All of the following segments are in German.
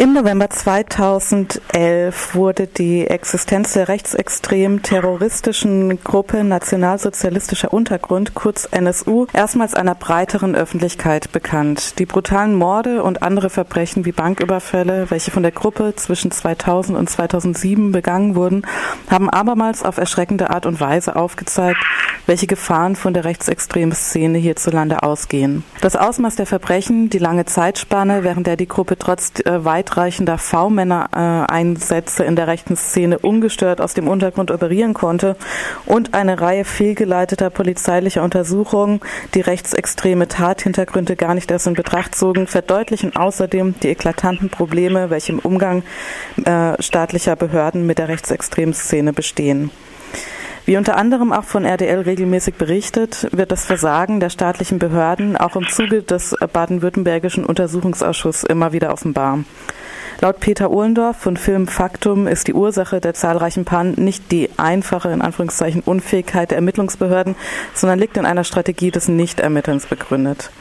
Im November 2011 wurde die Existenz der rechtsextremen terroristischen Gruppe Nationalsozialistischer Untergrund, kurz NSU, erstmals einer breiteren Öffentlichkeit bekannt. Die brutalen Morde und andere Verbrechen wie Banküberfälle, welche von der Gruppe zwischen 2000 und 2007 begangen wurden, haben abermals auf erschreckende Art und Weise aufgezeigt, welche Gefahren von der rechtsextremen Szene hierzulande ausgehen. Das Ausmaß der Verbrechen, die lange Zeitspanne, während der die Gruppe trotz äh, weitreichender V-Männer-Einsätze in der rechten Szene ungestört aus dem Untergrund operieren konnte und eine Reihe fehlgeleiteter polizeilicher Untersuchungen, die rechtsextreme Tathintergründe gar nicht erst in Betracht zogen, verdeutlichen außerdem die eklatanten Probleme, welche im Umgang äh, staatlicher Behörden mit der rechtsextremen Szene bestehen. Wie unter anderem auch von RDL regelmäßig berichtet, wird das Versagen der staatlichen Behörden auch im Zuge des baden-württembergischen Untersuchungsausschusses immer wieder offenbar. Laut Peter Ohlendorf von Film Faktum ist die Ursache der zahlreichen Pannen nicht die einfache, in Anführungszeichen, Unfähigkeit der Ermittlungsbehörden, sondern liegt in einer Strategie des Nichtermittelns begründet.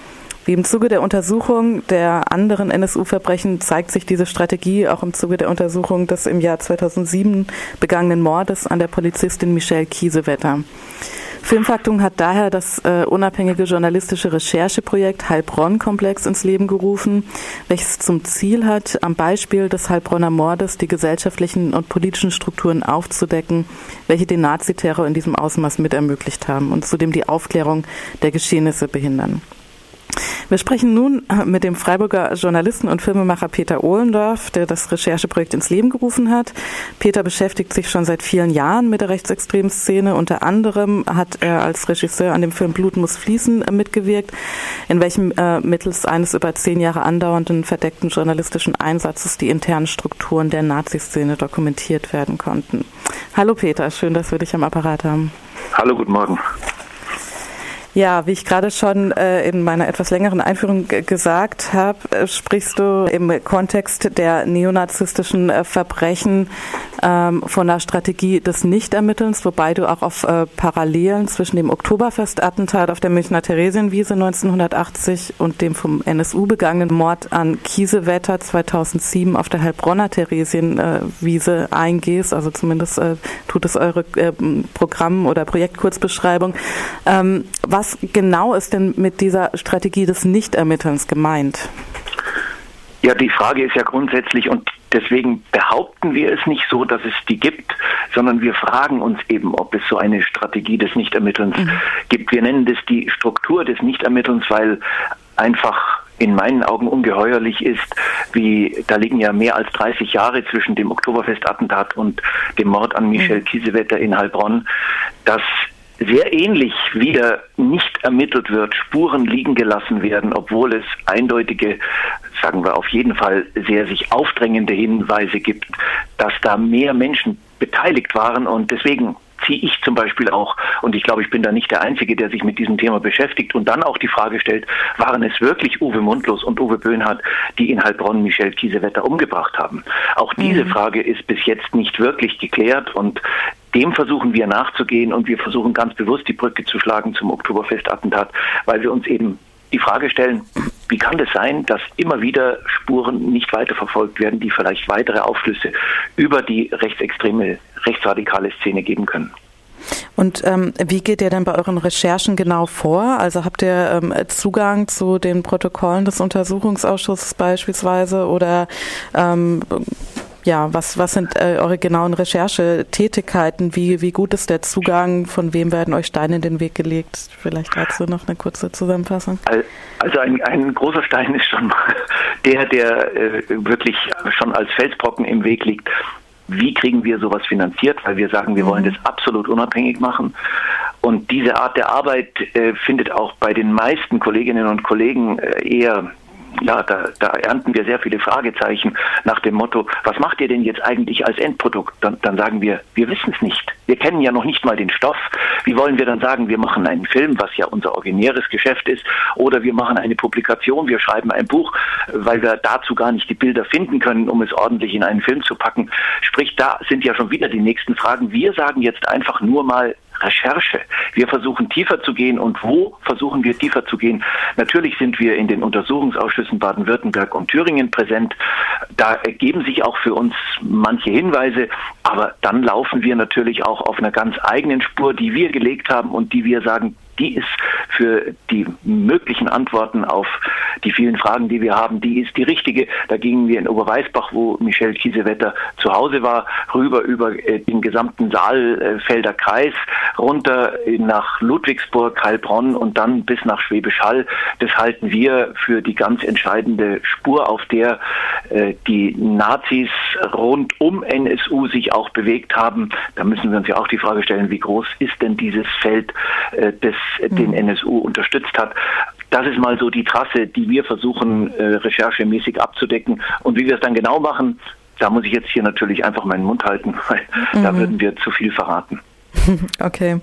Wie im Zuge der Untersuchung der anderen NSU-Verbrechen zeigt sich diese Strategie auch im Zuge der Untersuchung des im Jahr 2007 begangenen Mordes an der Polizistin Michelle Kiesewetter. Filmfaktum hat daher das äh, unabhängige journalistische Rechercheprojekt Heilbronn-Komplex ins Leben gerufen, welches zum Ziel hat, am Beispiel des Heilbronner Mordes die gesellschaftlichen und politischen Strukturen aufzudecken, welche den Naziterror in diesem Ausmaß mit ermöglicht haben und zudem die Aufklärung der Geschehnisse behindern. Wir sprechen nun äh, mit dem Freiburger Journalisten und Filmemacher Peter Ohlendorf, der das Rechercheprojekt ins Leben gerufen hat. Peter beschäftigt sich schon seit vielen Jahren mit der rechtsextremen Szene. Unter anderem hat er als Regisseur an dem Film Blut muss fließen äh, mitgewirkt, in welchem äh, mittels eines über zehn Jahre andauernden verdeckten journalistischen Einsatzes die internen Strukturen der Nazi-Szene dokumentiert werden konnten. Hallo Peter, schön, dass wir dich am Apparat haben. Hallo, guten Morgen. Ja, wie ich gerade schon äh, in meiner etwas längeren Einführung gesagt habe, äh, sprichst du im Kontext der neonazistischen äh, Verbrechen ähm, von der Strategie des Nichtermittelns, wobei du auch auf äh, Parallelen zwischen dem Oktoberfestattentat auf der Münchner Theresienwiese 1980 und dem vom NSU begangenen Mord an Kiesewetter 2007 auf der Heilbronner Theresienwiese eingehst. Also zumindest äh, tut es eure äh, Programm- oder Projektkurzbeschreibung. Ähm, was genau ist denn mit dieser Strategie des Nichtermittelns gemeint? Ja, die Frage ist ja grundsätzlich, und deswegen behaupten wir es nicht so, dass es die gibt, sondern wir fragen uns eben, ob es so eine Strategie des Nichtermittelns mhm. gibt. Wir nennen das die Struktur des Nichtermittelns, weil einfach in meinen Augen ungeheuerlich ist, wie da liegen ja mehr als 30 Jahre zwischen dem Oktoberfestattentat und dem Mord an Michel mhm. Kiesewetter in Heilbronn, dass sehr ähnlich wieder nicht ermittelt wird, Spuren liegen gelassen werden, obwohl es eindeutige, sagen wir auf jeden Fall sehr sich aufdrängende Hinweise gibt, dass da mehr Menschen beteiligt waren und deswegen ziehe ich zum Beispiel auch, und ich glaube, ich bin da nicht der Einzige, der sich mit diesem Thema beschäftigt und dann auch die Frage stellt, waren es wirklich Uwe Mundlos und Uwe Böhnhardt, die in Heilbronn Michel Kiesewetter umgebracht haben? Auch diese mhm. Frage ist bis jetzt nicht wirklich geklärt und dem versuchen wir nachzugehen und wir versuchen ganz bewusst die Brücke zu schlagen zum Oktoberfestattentat, weil wir uns eben die Frage stellen, wie kann es sein, dass immer wieder Spuren nicht weiterverfolgt werden, die vielleicht weitere Aufschlüsse über die rechtsextreme, rechtsradikale Szene geben können? Und ähm, wie geht ihr denn bei euren Recherchen genau vor? Also habt ihr ähm, Zugang zu den Protokollen des Untersuchungsausschusses beispielsweise oder ähm, ja, was, was sind äh, eure genauen Recherchetätigkeiten? Wie, wie gut ist der Zugang? Von wem werden euch Steine in den Weg gelegt? Vielleicht dazu noch eine kurze Zusammenfassung. Also ein, ein großer Stein ist schon der, der äh, wirklich schon als Felsbrocken im Weg liegt. Wie kriegen wir sowas finanziert? Weil wir sagen, wir mhm. wollen das absolut unabhängig machen. Und diese Art der Arbeit äh, findet auch bei den meisten Kolleginnen und Kollegen äh, eher ja, da, da ernten wir sehr viele Fragezeichen nach dem Motto, was macht ihr denn jetzt eigentlich als Endprodukt? Dann, dann sagen wir, wir wissen es nicht. Wir kennen ja noch nicht mal den Stoff. Wie wollen wir dann sagen, wir machen einen Film, was ja unser originäres Geschäft ist, oder wir machen eine Publikation, wir schreiben ein Buch, weil wir dazu gar nicht die Bilder finden können, um es ordentlich in einen Film zu packen. Sprich, da sind ja schon wieder die nächsten Fragen. Wir sagen jetzt einfach nur mal Recherche. Wir versuchen tiefer zu gehen und wo versuchen wir tiefer zu gehen? Natürlich sind wir in den Untersuchungsausschüssen Baden-Württemberg und Thüringen präsent. Da ergeben sich auch für uns manche Hinweise, aber dann laufen wir natürlich auch auf einer ganz eigenen Spur, die wir gelegt haben und die wir sagen, die ist für die möglichen Antworten auf die vielen Fragen, die wir haben, die ist die richtige. Da gingen wir in Oberweißbach, wo Michel Kiesewetter zu Hause war, rüber über äh, den gesamten Saalfelder Kreis, runter nach Ludwigsburg, Heilbronn und dann bis nach Schwäbisch Hall. Das halten wir für die ganz entscheidende Spur, auf der äh, die Nazis rund um NSU sich auch bewegt haben. Da müssen wir uns ja auch die Frage stellen, wie groß ist denn dieses Feld äh, den NSU unterstützt hat. Das ist mal so die Trasse, die wir versuchen, äh, recherchemäßig abzudecken. Und wie wir es dann genau machen, da muss ich jetzt hier natürlich einfach meinen Mund halten, weil mhm. da würden wir zu viel verraten. Okay.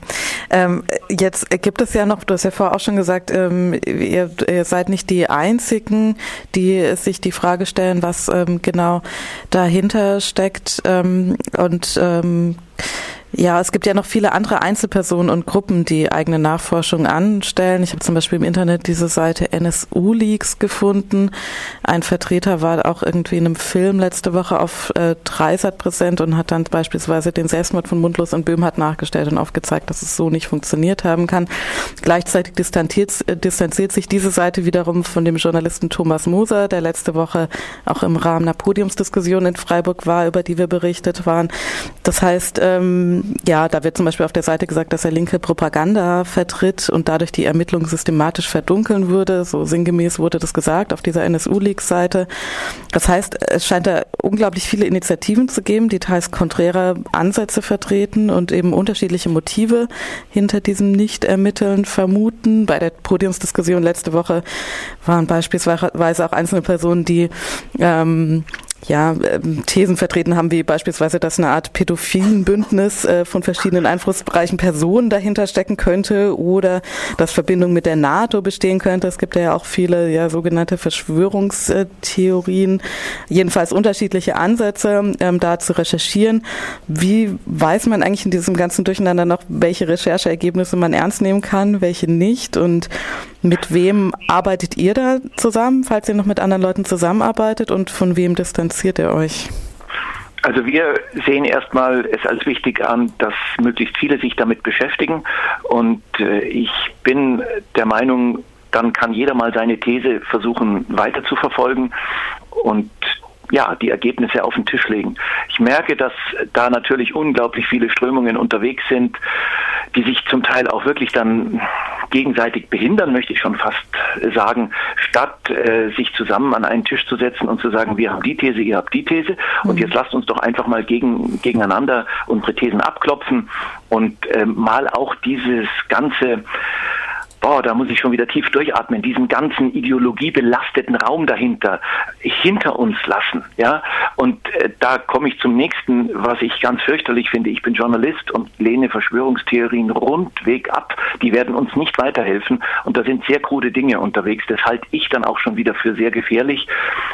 Ähm, jetzt gibt es ja noch, du hast ja vorher auch schon gesagt, ähm, ihr, ihr, seid nicht die Einzigen, die sich die Frage stellen, was ähm, genau dahinter steckt. Ähm, und ähm, ja, es gibt ja noch viele andere Einzelpersonen und Gruppen, die eigene Nachforschung anstellen. Ich habe zum Beispiel im Internet diese Seite NSU Leaks gefunden. Ein Vertreter war auch irgendwie in einem Film letzte Woche auf äh, Dreisat präsent und hat dann beispielsweise den Selbstmord von Mundlos und Böhmhardt nachgestellt und aufgezeigt, dass es so nicht funktioniert haben kann. Gleichzeitig distanziert, äh, distanziert sich diese Seite wiederum von dem Journalisten Thomas Moser, der letzte Woche auch im Rahmen einer Podiumsdiskussion in Freiburg war, über die wir berichtet waren. Das heißt, ähm, ja, da wird zum Beispiel auf der Seite gesagt, dass er linke Propaganda vertritt und dadurch die Ermittlungen systematisch verdunkeln würde. So sinngemäß wurde das gesagt auf dieser NSU-Leaks-Seite. Das heißt, es scheint da unglaublich viele Initiativen zu geben, die teils konträre Ansätze vertreten und eben unterschiedliche Motive hinter diesem Nicht-Ermitteln vermuten. Bei der Podiumsdiskussion letzte Woche waren beispielsweise auch einzelne Personen, die ähm, ja, ähm, Thesen vertreten haben, wie beispielsweise, dass eine Art pädophilen Bündnis äh, von verschiedenen einflussreichen Personen dahinter stecken könnte oder dass Verbindung mit der NATO bestehen könnte. Es gibt ja auch viele ja, sogenannte Verschwörungstheorien, jedenfalls unterschiedliche Ansätze, ähm, da zu recherchieren. Wie weiß man eigentlich in diesem ganzen Durcheinander noch, welche Rechercheergebnisse man ernst nehmen kann, welche nicht und mit wem arbeitet ihr da zusammen, falls ihr noch mit anderen Leuten zusammenarbeitet und von wem distanziert ihr euch? Also wir sehen erstmal es als wichtig an, dass möglichst viele sich damit beschäftigen. Und äh, ich bin der Meinung, dann kann jeder mal seine These versuchen weiter zu verfolgen. Und ja, die Ergebnisse auf den Tisch legen. Ich merke, dass da natürlich unglaublich viele Strömungen unterwegs sind, die sich zum Teil auch wirklich dann gegenseitig behindern, möchte ich schon fast sagen, statt äh, sich zusammen an einen Tisch zu setzen und zu sagen, wir haben die These, ihr habt die These und mhm. jetzt lasst uns doch einfach mal gegen, gegeneinander unsere Thesen abklopfen und äh, mal auch dieses ganze boah, da muss ich schon wieder tief durchatmen, diesen ganzen ideologiebelasteten Raum dahinter hinter uns lassen. Ja? Und äh, da komme ich zum nächsten, was ich ganz fürchterlich finde. Ich bin Journalist und lehne Verschwörungstheorien rundweg ab. Die werden uns nicht weiterhelfen. Und da sind sehr krude Dinge unterwegs. Das halte ich dann auch schon wieder für sehr gefährlich,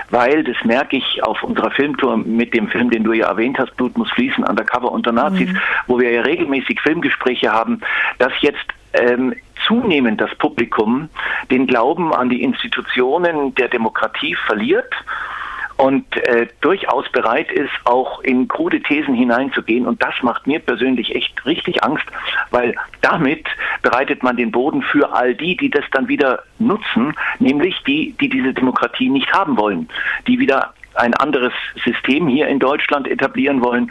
weil das merke ich auf unserer Filmtour mit dem Film, den du ja erwähnt hast, Blut muss fließen, Undercover unter Nazis, mhm. wo wir ja regelmäßig Filmgespräche haben, dass jetzt ähm, zunehmend das Publikum den Glauben an die Institutionen der Demokratie verliert und äh, durchaus bereit ist, auch in krude Thesen hineinzugehen. Und das macht mir persönlich echt richtig Angst, weil damit bereitet man den Boden für all die, die das dann wieder nutzen, nämlich die, die diese Demokratie nicht haben wollen, die wieder ein anderes System hier in Deutschland etablieren wollen.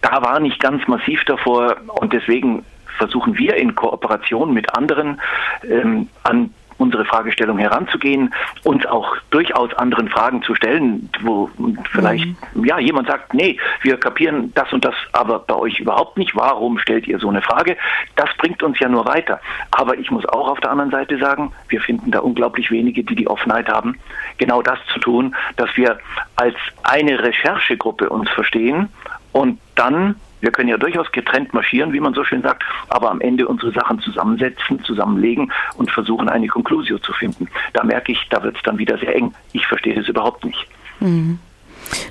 Da war nicht ganz massiv davor und deswegen versuchen wir in Kooperation mit anderen ähm, an unsere Fragestellung heranzugehen, uns auch durchaus anderen Fragen zu stellen, wo vielleicht mhm. ja jemand sagt, nee, wir kapieren das und das aber bei euch überhaupt nicht. Warum stellt ihr so eine Frage? Das bringt uns ja nur weiter. Aber ich muss auch auf der anderen Seite sagen, wir finden da unglaublich wenige, die die Offenheit haben, genau das zu tun, dass wir als eine Recherchegruppe uns verstehen und dann wir können ja durchaus getrennt marschieren, wie man so schön sagt, aber am Ende unsere Sachen zusammensetzen, zusammenlegen und versuchen, eine Konklusio zu finden. Da merke ich, da wird es dann wieder sehr eng. Ich verstehe es überhaupt nicht. Mhm.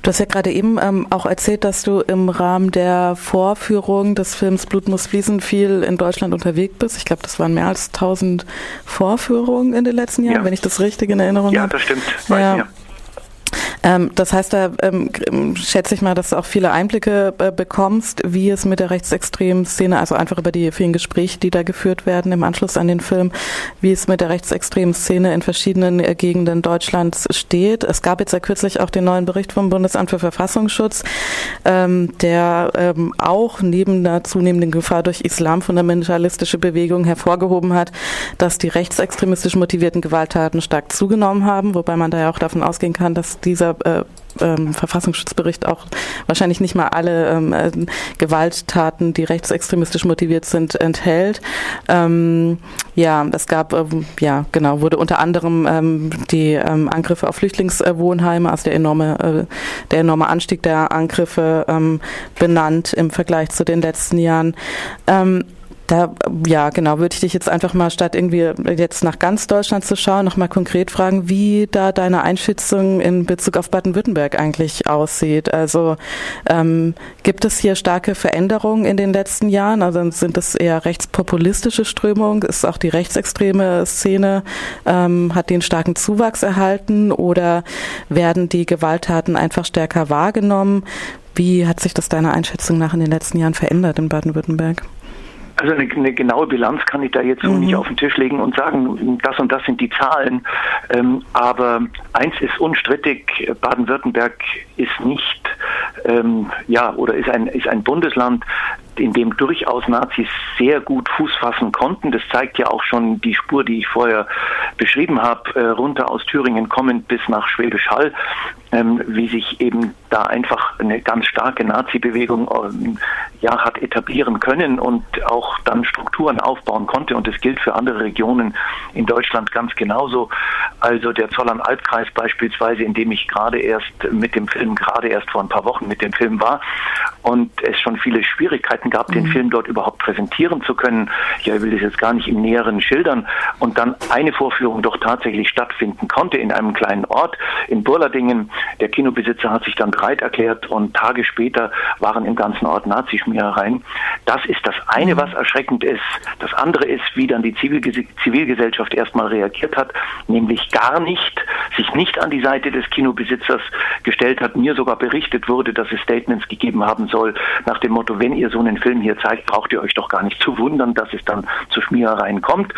Du hast ja gerade eben ähm, auch erzählt, dass du im Rahmen der Vorführung des Films Blut muss fließen viel in Deutschland unterwegs bist. Ich glaube, das waren mehr als 1000 Vorführungen in den letzten Jahren, ja. wenn ich das richtig in Erinnerung habe. Ja, das stimmt. Weiß ja. Mir. Ähm, das heißt, da ähm, schätze ich mal, dass du auch viele Einblicke äh, bekommst, wie es mit der rechtsextremen Szene, also einfach über die vielen Gespräche, die da geführt werden im Anschluss an den Film, wie es mit der rechtsextremen Szene in verschiedenen äh, Gegenden Deutschlands steht. Es gab jetzt ja kürzlich auch den neuen Bericht vom Bundesamt für Verfassungsschutz, ähm, der ähm, auch neben der zunehmenden Gefahr durch islamfundamentalistische Bewegungen hervorgehoben hat, dass die rechtsextremistisch motivierten Gewalttaten stark zugenommen haben, wobei man da ja auch davon ausgehen kann, dass dieser äh, ähm, Verfassungsschutzbericht auch wahrscheinlich nicht mal alle ähm, äh, Gewalttaten, die rechtsextremistisch motiviert sind, enthält. Ähm, ja, es gab, äh, ja, genau, wurde unter anderem ähm, die ähm, Angriffe auf Flüchtlingswohnheime, also der enorme, äh, der enorme Anstieg der Angriffe ähm, benannt im Vergleich zu den letzten Jahren. Da, ja, genau, würde ich dich jetzt einfach mal, statt irgendwie jetzt nach ganz Deutschland zu schauen, nochmal konkret fragen, wie da deine Einschätzung in Bezug auf Baden-Württemberg eigentlich aussieht. Also ähm, gibt es hier starke Veränderungen in den letzten Jahren? Also sind es eher rechtspopulistische Strömungen? Ist auch die rechtsextreme Szene, ähm, hat den starken Zuwachs erhalten oder werden die Gewalttaten einfach stärker wahrgenommen? Wie hat sich das deiner Einschätzung nach in den letzten Jahren verändert in Baden-Württemberg? Also eine, eine, genaue Bilanz kann ich da jetzt so mhm. nicht auf den Tisch legen und sagen, das und das sind die Zahlen. Ähm, aber eins ist unstrittig, Baden-Württemberg ist nicht, ähm, ja, oder ist ein, ist ein Bundesland, in dem durchaus Nazis sehr gut Fuß fassen konnten. Das zeigt ja auch schon die Spur, die ich vorher beschrieben habe, äh, runter aus Thüringen kommend bis nach Schwäbisch Hall, ähm, wie sich eben da einfach eine ganz starke Nazi-Bewegung ähm, ja, hat etablieren können und auch dann Strukturen aufbauen konnte. Und das gilt für andere Regionen in Deutschland ganz genauso. Also der Zollern-Albkreis beispielsweise, in dem ich gerade erst mit dem Film, gerade erst vor ein paar Wochen mit dem Film war und es schon viele Schwierigkeiten gab, mhm. den Film dort überhaupt präsentieren zu können. Ja, ich will das jetzt gar nicht im Näheren schildern. Und dann eine Vorführung doch tatsächlich stattfinden konnte in einem kleinen Ort in Burladingen. Der Kinobesitzer hat sich dann bereit erklärt und Tage später waren im ganzen Ort Nazischmierereien. Das ist das eine, mhm. was erschreckend ist. Das andere ist, wie dann die Zivilgesellschaft erstmal reagiert hat, nämlich gar nicht, sich nicht an die Seite des Kinobesitzers gestellt hat. Mir sogar berichtet wurde, dass es Statements gegeben haben soll nach dem Motto, wenn ihr so einen Film hier zeigt, braucht ihr euch doch gar nicht zu wundern, dass es dann zu Schmierereien kommt.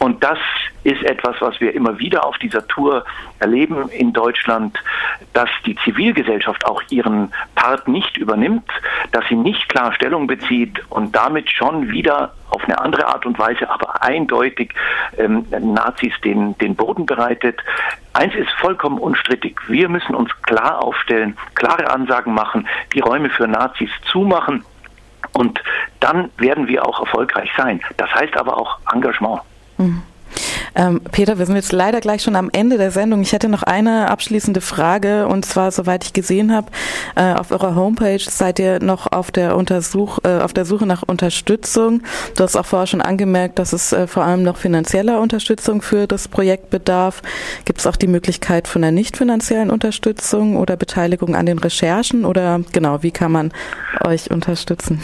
Und das ist etwas, was wir immer wieder auf dieser Tour erleben in Deutschland, dass die Zivilgesellschaft auch ihren Part nicht übernimmt, dass sie nicht klar Stellung bezieht und damit schon wieder auf eine andere Art und Weise, aber eindeutig ähm, Nazis den, den Boden bereitet. Eins ist vollkommen unstrittig. Wir müssen uns klar aufstellen, klare Ansagen machen, die Räume für Nazis zumachen und dann werden wir auch erfolgreich sein. Das heißt aber auch Engagement. Mhm. Ähm, Peter, wir sind jetzt leider gleich schon am Ende der Sendung. Ich hätte noch eine abschließende Frage und zwar, soweit ich gesehen habe, äh, auf eurer Homepage seid ihr noch auf der Untersuch, äh, auf der Suche nach Unterstützung. Du hast auch vorher schon angemerkt, dass es äh, vor allem noch finanzieller Unterstützung für das Projekt bedarf. Gibt es auch die Möglichkeit von einer nicht finanziellen Unterstützung oder Beteiligung an den Recherchen oder genau, wie kann man euch unterstützen?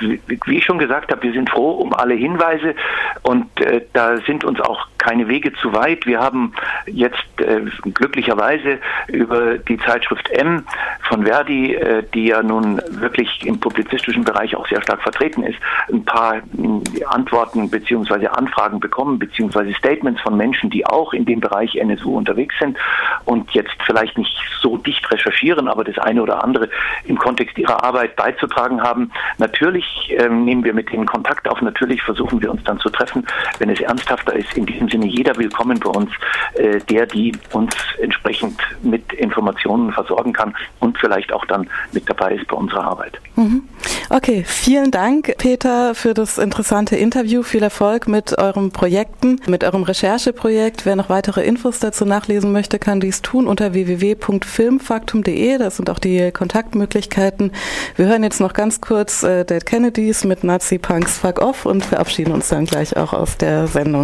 wie ich schon gesagt habe, wir sind froh um alle Hinweise und äh, da sind uns auch keine Wege zu weit. Wir haben jetzt äh, glücklicherweise über die Zeitschrift M von Verdi, äh, die ja nun wirklich im publizistischen Bereich auch sehr stark vertreten ist, ein paar äh, Antworten bzw. Anfragen bekommen bzw. Statements von Menschen, die auch in dem Bereich NSU unterwegs sind und jetzt vielleicht nicht so dicht recherchieren, aber das eine oder andere im Kontext ihrer Arbeit beizutragen haben. Natürlich ähm, nehmen wir mit ihnen Kontakt auf. Natürlich versuchen wir uns dann zu treffen, wenn es ernsthafter ist. In diesem Sinne jeder willkommen bei uns, äh, der, die uns entsprechend mit Informationen versorgen kann und vielleicht auch dann mit dabei ist bei unserer Arbeit. Mhm. Okay, vielen Dank, Peter, für das interessante Interview. Viel Erfolg mit euren Projekten, mit eurem Rechercheprojekt. Wer noch weitere Infos dazu nachlesen möchte, kann dies tun unter www.filmfaktum.de. Da sind auch die Kontaktmöglichkeiten. Wir hören jetzt noch ganz kurz äh, Dead Kennedys mit Nazi Punks Fuck Off und verabschieden uns dann gleich auch aus der Sendung.